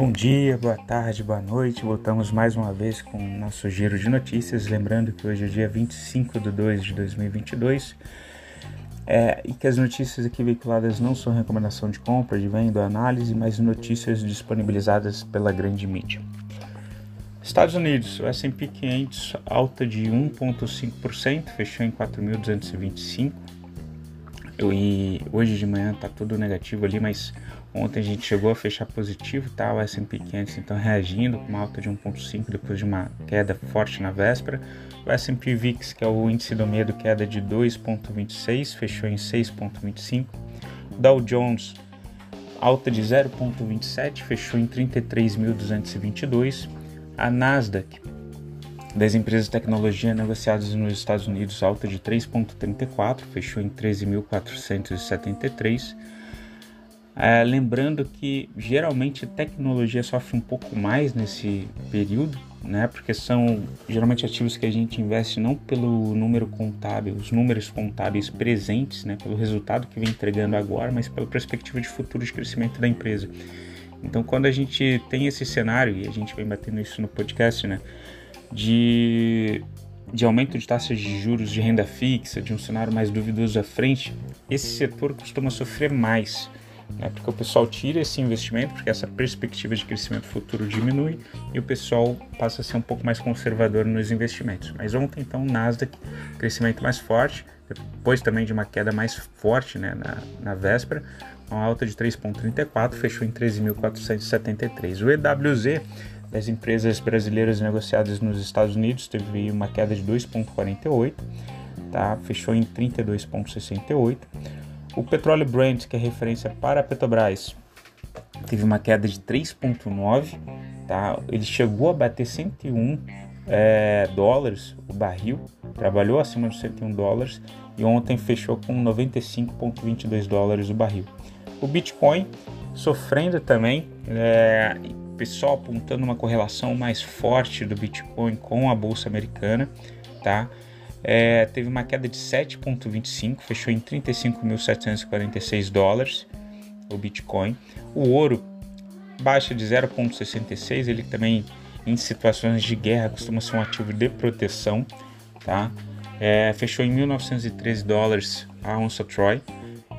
Bom dia, boa tarde, boa noite. Voltamos mais uma vez com o nosso giro de notícias. Lembrando que hoje é dia 25 de 2 de 2022 é, e que as notícias aqui veiculadas não são recomendação de compra, de venda análise, mas notícias disponibilizadas pela grande mídia. Estados Unidos, o S&P 500 alta de 1,5%, fechou em 4.225. E hoje de manhã está tudo negativo ali, mas Ontem a gente chegou a fechar positivo, tá? O S&P 500 então reagindo com uma alta de 1.5 depois de uma queda forte na véspera. O S&P VIX, que é o índice do medo, queda de 2.26, fechou em 6.25. Dow Jones alta de 0.27, fechou em 33.222. A Nasdaq das empresas de tecnologia negociadas nos Estados Unidos alta de 3.34, fechou em 13.473. É, lembrando que geralmente tecnologia sofre um pouco mais nesse período, né? Porque são geralmente ativos que a gente investe não pelo número contábil, os números contábeis presentes, né? Pelo resultado que vem entregando agora, mas pela perspectiva de futuro de crescimento da empresa. Então, quando a gente tem esse cenário e a gente vem batendo isso no podcast, né? De de aumento de taxas de juros de renda fixa, de um cenário mais duvidoso à frente, esse setor costuma sofrer mais né? porque o pessoal tira esse investimento, porque essa perspectiva de crescimento futuro diminui e o pessoal passa a ser um pouco mais conservador nos investimentos. Mas ontem, então, o Nasdaq, crescimento mais forte, depois também de uma queda mais forte né, na, na véspera, uma alta de 3,34, fechou em 13.473. O EWZ das empresas brasileiras negociadas nos Estados Unidos teve uma queda de 2,48, tá? fechou em 32,68. O petróleo Brent, que é referência para a Petrobras, teve uma queda de 3,9, tá? Ele chegou a bater 101 é, dólares o barril, trabalhou acima de 101 dólares e ontem fechou com 95,22 dólares o barril. O Bitcoin sofrendo também, é, pessoal apontando uma correlação mais forte do Bitcoin com a bolsa americana, tá? É, teve uma queda de 7,25, fechou em 35.746 dólares o Bitcoin. O ouro baixa de 0,66, ele também em situações de guerra costuma ser um ativo de proteção, tá? É, fechou em 1.913 dólares a onça Troy.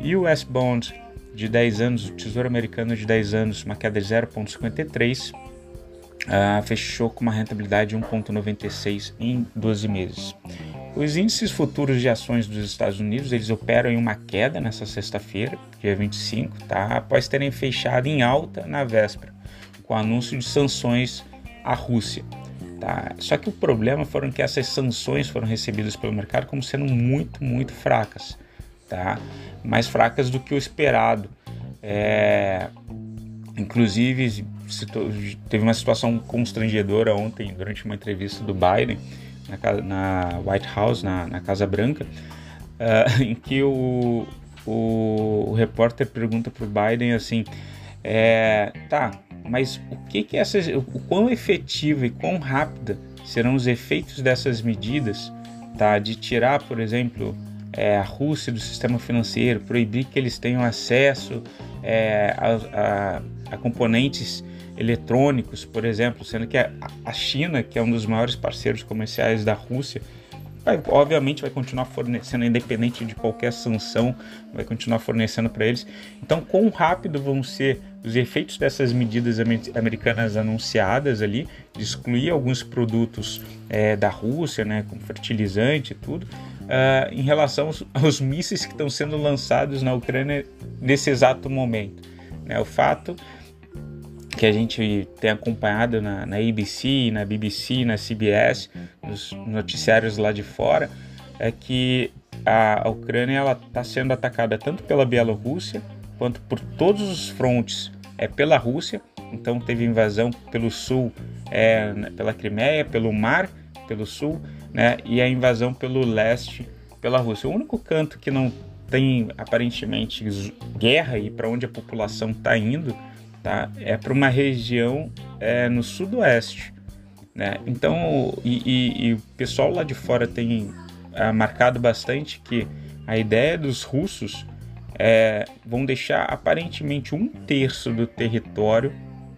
E o S-Bond de 10 anos, o Tesouro Americano de 10 anos, uma queda de 0,53, uh, ah, fechou com uma rentabilidade de 1,96 em 12 meses. Os índices futuros de ações dos Estados Unidos, eles operam em uma queda nessa sexta-feira, dia 25, tá? após terem fechado em alta na véspera, com o anúncio de sanções à Rússia. Tá? Só que o problema foram que essas sanções foram recebidas pelo mercado como sendo muito, muito fracas, tá? mais fracas do que o esperado. É... Inclusive, teve uma situação constrangedora ontem, durante uma entrevista do Biden, na, na White House, na, na Casa Branca, uh, em que o, o, o repórter pergunta para o Biden assim, é, tá, mas o que que essas, o quão efetiva e quão rápida serão os efeitos dessas medidas, tá, de tirar, por exemplo, é, a Rússia do sistema financeiro, proibir que eles tenham acesso é, a, a, a componentes eletrônicos, por exemplo, sendo que a China, que é um dos maiores parceiros comerciais da Rússia, vai, obviamente vai continuar fornecendo, independente de qualquer sanção, vai continuar fornecendo para eles. Então, quão rápido vão ser os efeitos dessas medidas americanas anunciadas ali, de excluir alguns produtos é, da Rússia, né, com fertilizante e tudo, uh, em relação aos, aos mísseis que estão sendo lançados na Ucrânia nesse exato momento. Né? O fato que a gente tem acompanhado na, na ABC, na BBC, na CBS, nos noticiários lá de fora, é que a, Ucrânia está sendo atacada tanto pela Bielorrússia quanto por todos os frontes é, pela Rússia. Então teve invasão pelo sul, é, pela Crimeia, pelo mar, pelo sul, né, e a invasão pelo leste, pela Rússia. O único canto que não tem aparentemente guerra e para onde a população está indo tá? É para uma região é, no sudoeste, né? Então, e, e, e, o pessoal lá de fora tem é, marcado bastante que a ideia dos russos é, vão deixar aparentemente um terço do território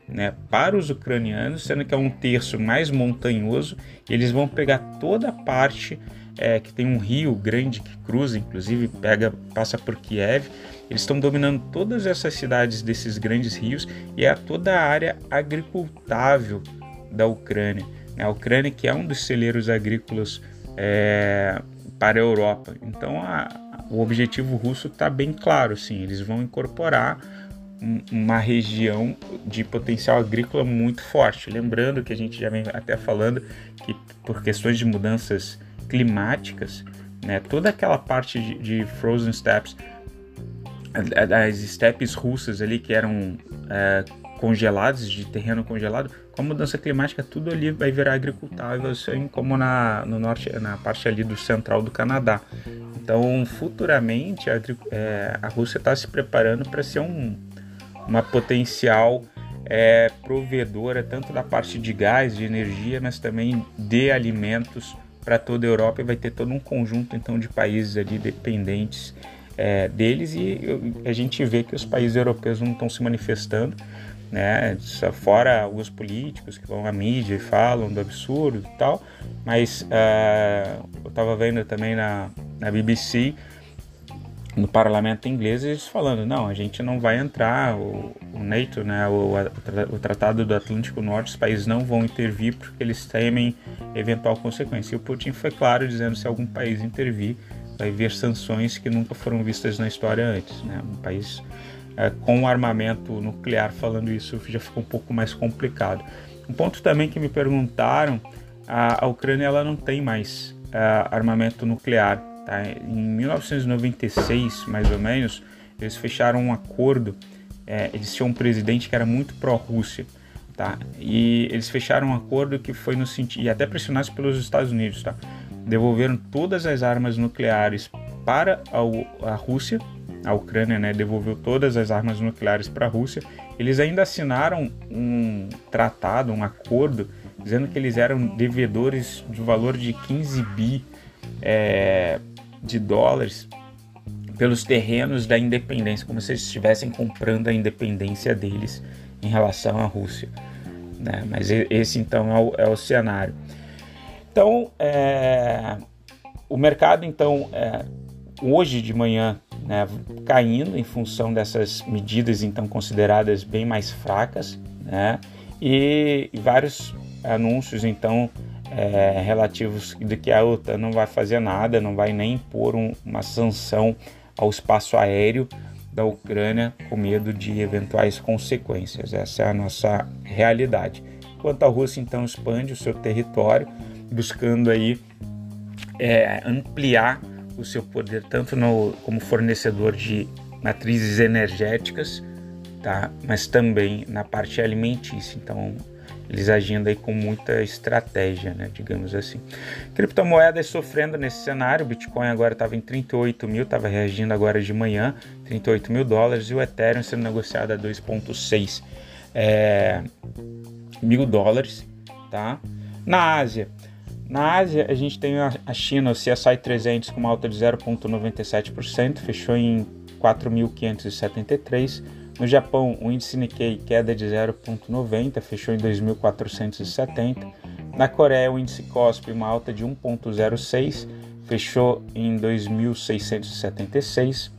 né, para os ucranianos, sendo que é um terço mais montanhoso. eles vão pegar toda a parte é, que tem um rio grande que cruza, inclusive pega, passa por Kiev. Eles estão dominando todas essas cidades desses grandes rios e é toda a área agricultável da Ucrânia. Né? A Ucrânia que é um dos celeiros agrícolas é, para a Europa. Então a, o objetivo russo está bem claro, sim. Eles vão incorporar uma região de potencial agrícola muito forte. Lembrando que a gente já vem até falando que por questões de mudanças climáticas, né, toda aquela parte de, de frozen steppes, as steppes russas ali que eram é, congeladas, de terreno congelado, com a mudança climática tudo ali vai virar agricultável, assim como na, no norte, na parte ali do central do Canadá. Então, futuramente, a, é, a Rússia está se preparando para ser um, uma potencial é, provedora tanto da parte de gás, de energia, mas também de alimentos para toda a Europa e vai ter todo um conjunto então de países ali dependentes é, deles e a gente vê que os países europeus não estão se manifestando, né? Fora alguns políticos que vão à mídia e falam do absurdo e tal, mas uh, eu estava vendo também na, na BBC no parlamento inglês eles falando não a gente não vai entrar o, o NATO né o, o, tratado do Atlântico Norte os países não vão intervir porque eles temem eventual consequência e o Putin foi claro dizendo se algum país intervir vai haver sanções que nunca foram vistas na história antes né um país é, com armamento nuclear falando isso já ficou um pouco mais complicado um ponto também que me perguntaram a, a Ucrânia ela não tem mais uh, armamento nuclear Tá? Em 1996, mais ou menos, eles fecharam um acordo. É, eles tinham um presidente que era muito pró-Rússia. Tá? E eles fecharam um acordo que foi no sentido, e até pressionados pelos Estados Unidos, tá? Devolveram todas as armas nucleares para a, Rússia, a Ucrânia né, devolveu todas as armas nucleares para a Rússia. Eles ainda assinaram um tratado, um acordo, dizendo que eles eram devedores de valor de 15 bi é, de dólares pelos terrenos da independência, como se eles estivessem comprando a independência deles em relação à Rússia. Né? Mas esse então é o, é o cenário. Então, é, o mercado então é, hoje de manhã né, caindo em função dessas medidas então consideradas bem mais fracas, né? E, vários anúncios então é, relativos de que a OTAN não vai fazer nada, não vai nem impor um, uma sanção ao espaço aéreo da Ucrânia com medo de eventuais consequências. Essa é a nossa realidade. Enquanto a Rússia então expande o seu território, buscando aí é, ampliar o seu poder tanto no, como fornecedor de matrizes energéticas, tá? mas também na parte alimentícia. Então eles agindo aí com muita estratégia, né, digamos assim. Criptomoedas sofrendo nesse cenário, o Bitcoin agora estava em 38 mil, estava reagindo agora de manhã, 38 mil dólares, e o Ethereum sendo negociado a 2,6 é, mil dólares, tá? Na Ásia, na Ásia, a gente tem a China, o CSI 300 com uma alta de 0,97%, fechou em 4.573. No Japão, o índice Nikkei queda de 0,90, fechou em 2.470. Na Coreia, o índice KOSPI uma alta de 1,06, fechou em 2.676.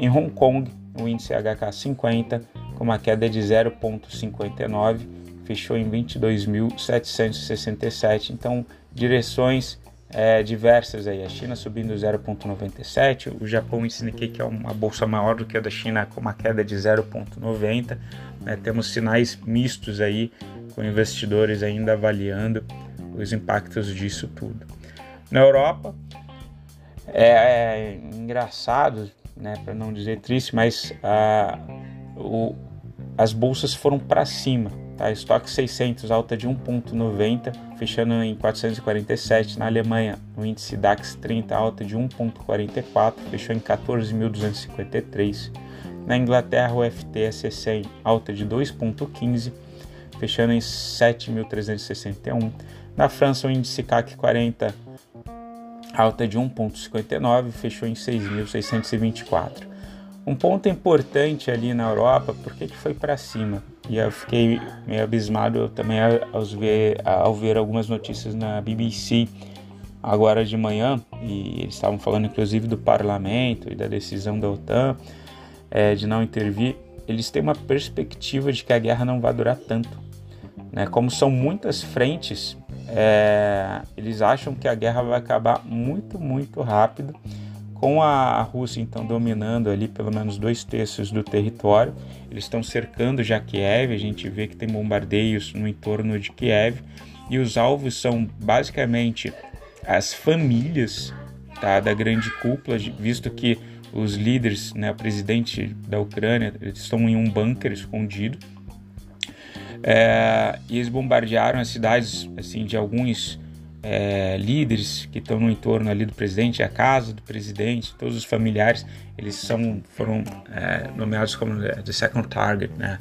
Em Hong Kong, o índice HK50 com uma queda de 0,59, fechou em 22.767. Então, direções é, diversas aí. A China subindo 0,97, o Japão índice Nikkei, que é uma bolsa maior do que a da China, com uma queda de 0,90. Né? Temos sinais mistos aí, com investidores ainda avaliando os impactos disso tudo. Na Europa, é, é engraçado, né, para não dizer triste, mas ah, o, as bolsas foram para cima. Tá? Estoque 600 alta de 1,90, fechando em 447. Na Alemanha, o índice DAX 30 alta de 1,44, fechou em 14.253. Na Inglaterra, o FTSE 100 alta de 2,15, fechando em 7.361. Na França, o índice CAC 40 alta de 1,59, fechou em 6.624. Um ponto importante ali na Europa, por que, que foi para cima? E eu fiquei meio abismado também ao ver, ao ver algumas notícias na BBC agora de manhã, e eles estavam falando inclusive do parlamento e da decisão da OTAN é, de não intervir. Eles têm uma perspectiva de que a guerra não vai durar tanto. Né? Como são muitas frentes, é, eles acham que a guerra vai acabar muito, muito rápido com a Rússia então dominando ali pelo menos dois terços do território, eles estão cercando já Kiev, a gente vê que tem bombardeios no entorno de Kiev e os alvos são basicamente as famílias tá, da grande cúpula, visto que os líderes, né, o presidente da Ucrânia, estão em um bunker escondido. É, e eles bombardearam as cidades assim de alguns é, líderes que estão no entorno ali do presidente, a casa do presidente, todos os familiares, eles são, foram é, nomeados como the second target, né?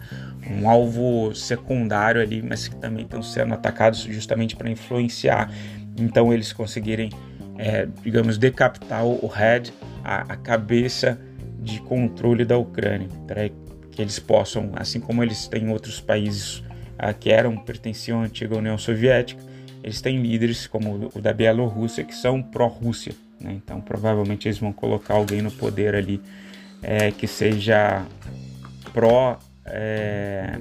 um alvo secundário ali, mas que também estão sendo atacados justamente para influenciar. Então eles conseguirem, é, digamos, decapitar o head, a, a, cabeça de controle da Ucrânia, para que eles possam, assim como eles têm outros países ah, que eram pertenciam à antiga União Soviética, eles têm líderes como o da Bielorrússia que são pró-Rússia. Né? Então, provavelmente eles vão colocar alguém no poder ali é, que seja pró, é,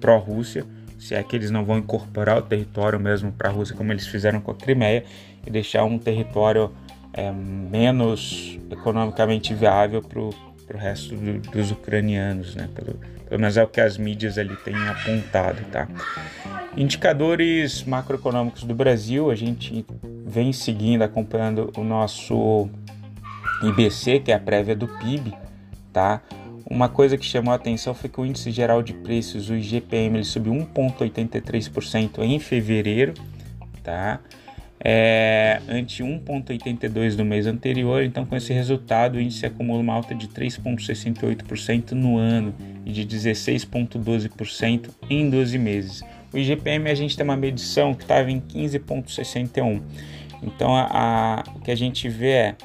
pró-Rússia, se é que eles não vão incorporar o território mesmo para a Rússia, como eles fizeram com a Crimeia, e deixar um território é, menos economicamente viável para o resto do, dos ucranianos, né? Pelo, pelo menos é o que as mídias ali têm apontado, tá? Indicadores macroeconômicos do Brasil, a gente vem seguindo, acompanhando o nosso IBC, que é a prévia do PIB, tá? Uma coisa que chamou a atenção foi que o índice geral de preços, o IGPM, ele subiu 1,83% em fevereiro, tá? é, ante 1,82 do mês anterior. Então, com esse resultado, o índice acumula uma alta de 3,68% no ano e de 16,12% em 12 meses. O IGPM a gente tem uma medição que estava em 15,61. Então, a, a, o que a gente vê é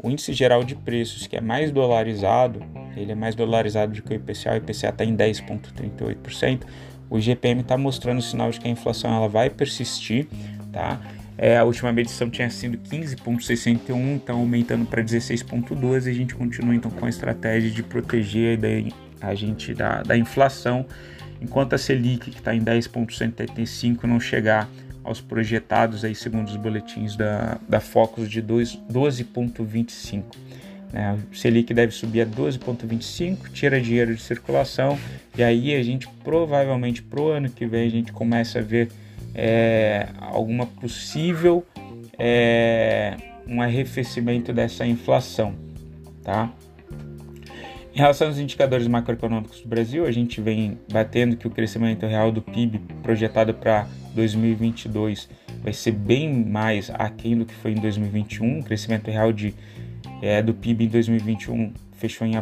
o índice geral de preços, que é mais dolarizado, ele é mais dolarizado do que o IPCA, o IPCA está em 10,38%. O IGPM está mostrando sinal de que a inflação ela vai persistir, tá? É, a última medição tinha sido 15,61, então aumentando para 16,12 e a gente continua então com a estratégia de proteger a gente da, da inflação, enquanto a Selic, que está em 10,75, não chegar aos projetados aí segundo os boletins da, da Focus de 12,25. Né? O Selic deve subir a 12,25, tira dinheiro de circulação e aí a gente provavelmente pro ano que vem a gente começa a ver é, alguma possível é, um arrefecimento dessa inflação, tá? Em relação aos indicadores macroeconômicos do Brasil, a gente vem batendo que o crescimento real do PIB projetado para 2022 vai ser bem mais aquém do que foi em 2021. O crescimento real de, é, do PIB em 2021 fechou em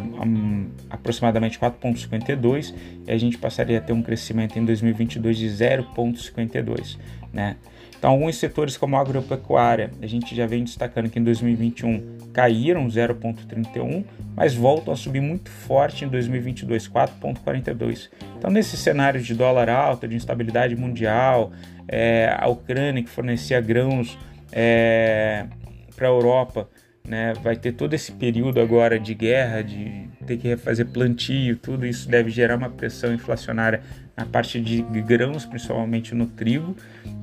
aproximadamente 4,52 e a gente passaria a ter um crescimento em 2022 de 0,52, né? Então, alguns setores como a agropecuária, a gente já vem destacando que em 2021 caíram 0,31, mas voltam a subir muito forte em 2022, 4,42. Então, nesse cenário de dólar alto, de instabilidade mundial, é, a Ucrânia que fornecia grãos é, para a Europa né? Vai ter todo esse período agora de guerra, de ter que refazer plantio, tudo isso deve gerar uma pressão inflacionária na parte de grãos, principalmente no trigo,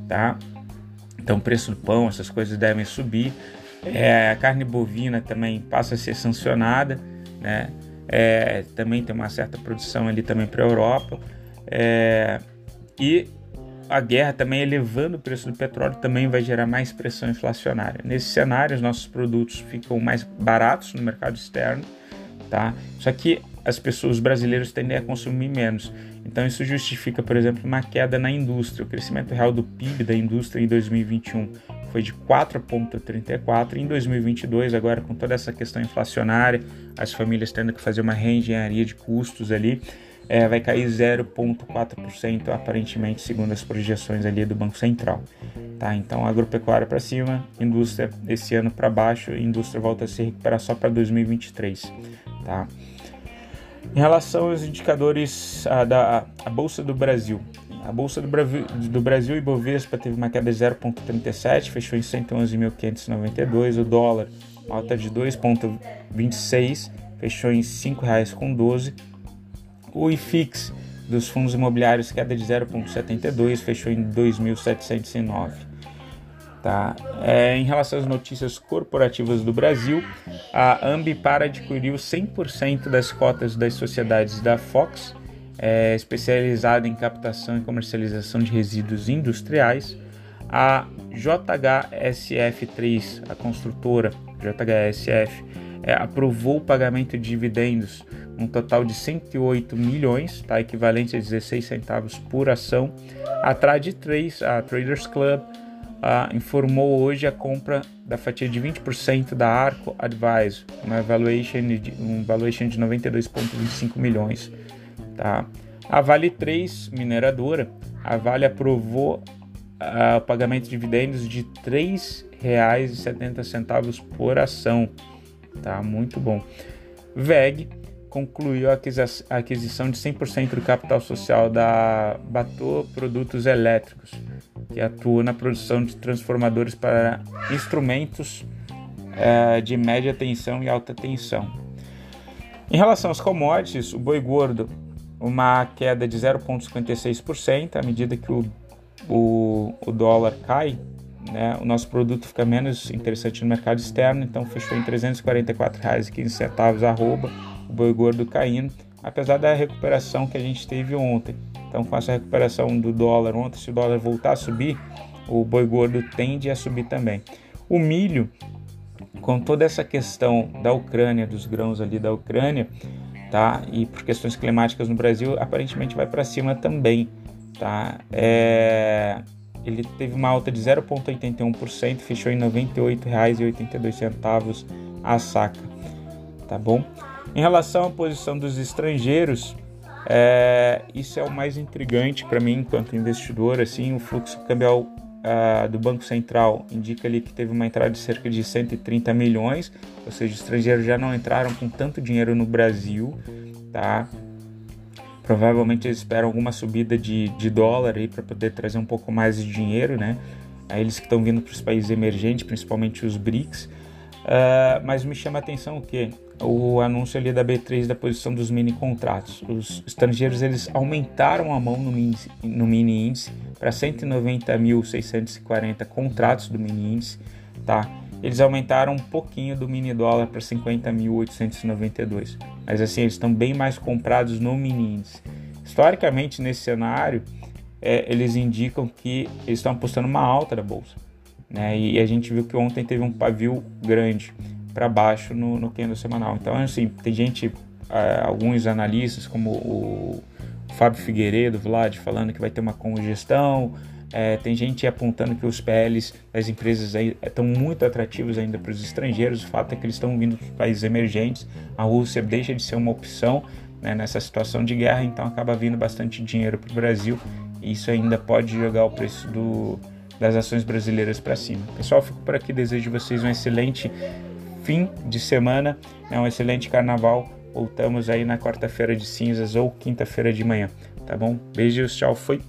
tá? Então, o preço do pão, essas coisas devem subir. É, a carne bovina também passa a ser sancionada, né? É, também tem uma certa produção ali também para a Europa. É, e a guerra também elevando o preço do petróleo também vai gerar mais pressão inflacionária. Nesse cenário, os nossos produtos ficam mais baratos no mercado externo, tá? Só que as pessoas, os brasileiros tendem a consumir menos. Então isso justifica, por exemplo, uma queda na indústria. O crescimento real do PIB da indústria em 2021 foi de 4,34 em 2022, agora com toda essa questão inflacionária, as famílias tendo que fazer uma reengenharia de custos ali, é, vai cair 0,4% aparentemente, segundo as projeções ali do Banco Central. Tá? Então, agropecuária para cima, indústria esse ano para baixo, indústria volta a se recuperar só para 2023. Tá? Em relação aos indicadores a, da a Bolsa do Brasil, a Bolsa do, Brasil, do Brasil Ibovespa teve uma queda de 0,37, fechou em 111.592. O dólar, alta de 2,26, fechou em R$ 5,12. O IFIX dos fundos imobiliários, queda de 0,72, fechou em 2.709. Tá? É, em relação às notícias corporativas do Brasil, a Ambi para adquiriu 100% das cotas das sociedades da Fox é, especializada em captação e comercialização de resíduos industriais. A JHSF3, a construtora JHSF, é, aprovou o pagamento de dividendos, um total de 108 milhões, tá, equivalente a 16 centavos por ação. A Trade3, a Traders Club, informou hoje a compra da fatia de 20% da Arco Advisor, uma valuation de, um valuation de 92,25 milhões. Tá? A Vale 3, mineradora, a Vale aprovou uh, o pagamento de dividendos de R$ 3,70 por ação. Tá? Muito bom. VEG concluiu a aquisição de 100% do capital social da Batô Produtos Elétricos, que atua na produção de transformadores para instrumentos uh, de média tensão e alta tensão. Em relação aos commodities, o boi gordo uma queda de 0,56%. À medida que o, o, o dólar cai, né, o nosso produto fica menos interessante no mercado externo, então fechou em R$ 344,15 arroba, o boi gordo caindo, apesar da recuperação que a gente teve ontem. Então, com essa recuperação do dólar ontem, se o dólar voltar a subir, o boi gordo tende a subir também. O milho, com toda essa questão da Ucrânia, dos grãos ali da Ucrânia, tá? E por questões climáticas no Brasil, aparentemente vai para cima também, tá? É... Ele teve uma alta de 0,81%, fechou em R$ 98,82 a saca, tá bom? Em relação à posição dos estrangeiros, é... isso é o mais intrigante para mim enquanto investidor, assim, o fluxo cambial uh, do Banco Central indica ali que teve uma entrada de cerca de 130 milhões, ou seja, estrangeiros já não entraram com tanto dinheiro no Brasil, tá? Provavelmente eles esperam alguma subida de, de dólar aí para poder trazer um pouco mais de dinheiro, né? A eles que estão vindo para os países emergentes, principalmente os BRICS. Uh, mas me chama a atenção o que? O anúncio ali da B3 da posição dos mini contratos. Os estrangeiros eles aumentaram a mão no mini, no mini índice para 190.640 contratos do mini índice, tá? Eles aumentaram um pouquinho do mini dólar para 50.892, mas assim eles estão bem mais comprados no mini índice. Historicamente nesse cenário, é, eles indicam que eles estão apostando uma alta da bolsa, né? E a gente viu que ontem teve um pavio grande para baixo no, no candle semanal. Então assim tem gente, é, alguns analistas como o Fábio Figueiredo, Vlad, falando que vai ter uma congestão. É, tem gente apontando que os PLs das empresas estão muito atrativos ainda para os estrangeiros. O fato é que eles estão vindo dos países emergentes. A Rússia deixa de ser uma opção né, nessa situação de guerra, então acaba vindo bastante dinheiro para o Brasil. E isso ainda pode jogar o preço do, das ações brasileiras para cima. Pessoal, fico por aqui. Desejo vocês um excelente fim de semana, né, um excelente carnaval Voltamos aí na quarta-feira de cinzas ou quinta-feira de manhã, tá bom? Beijos, tchau, fui.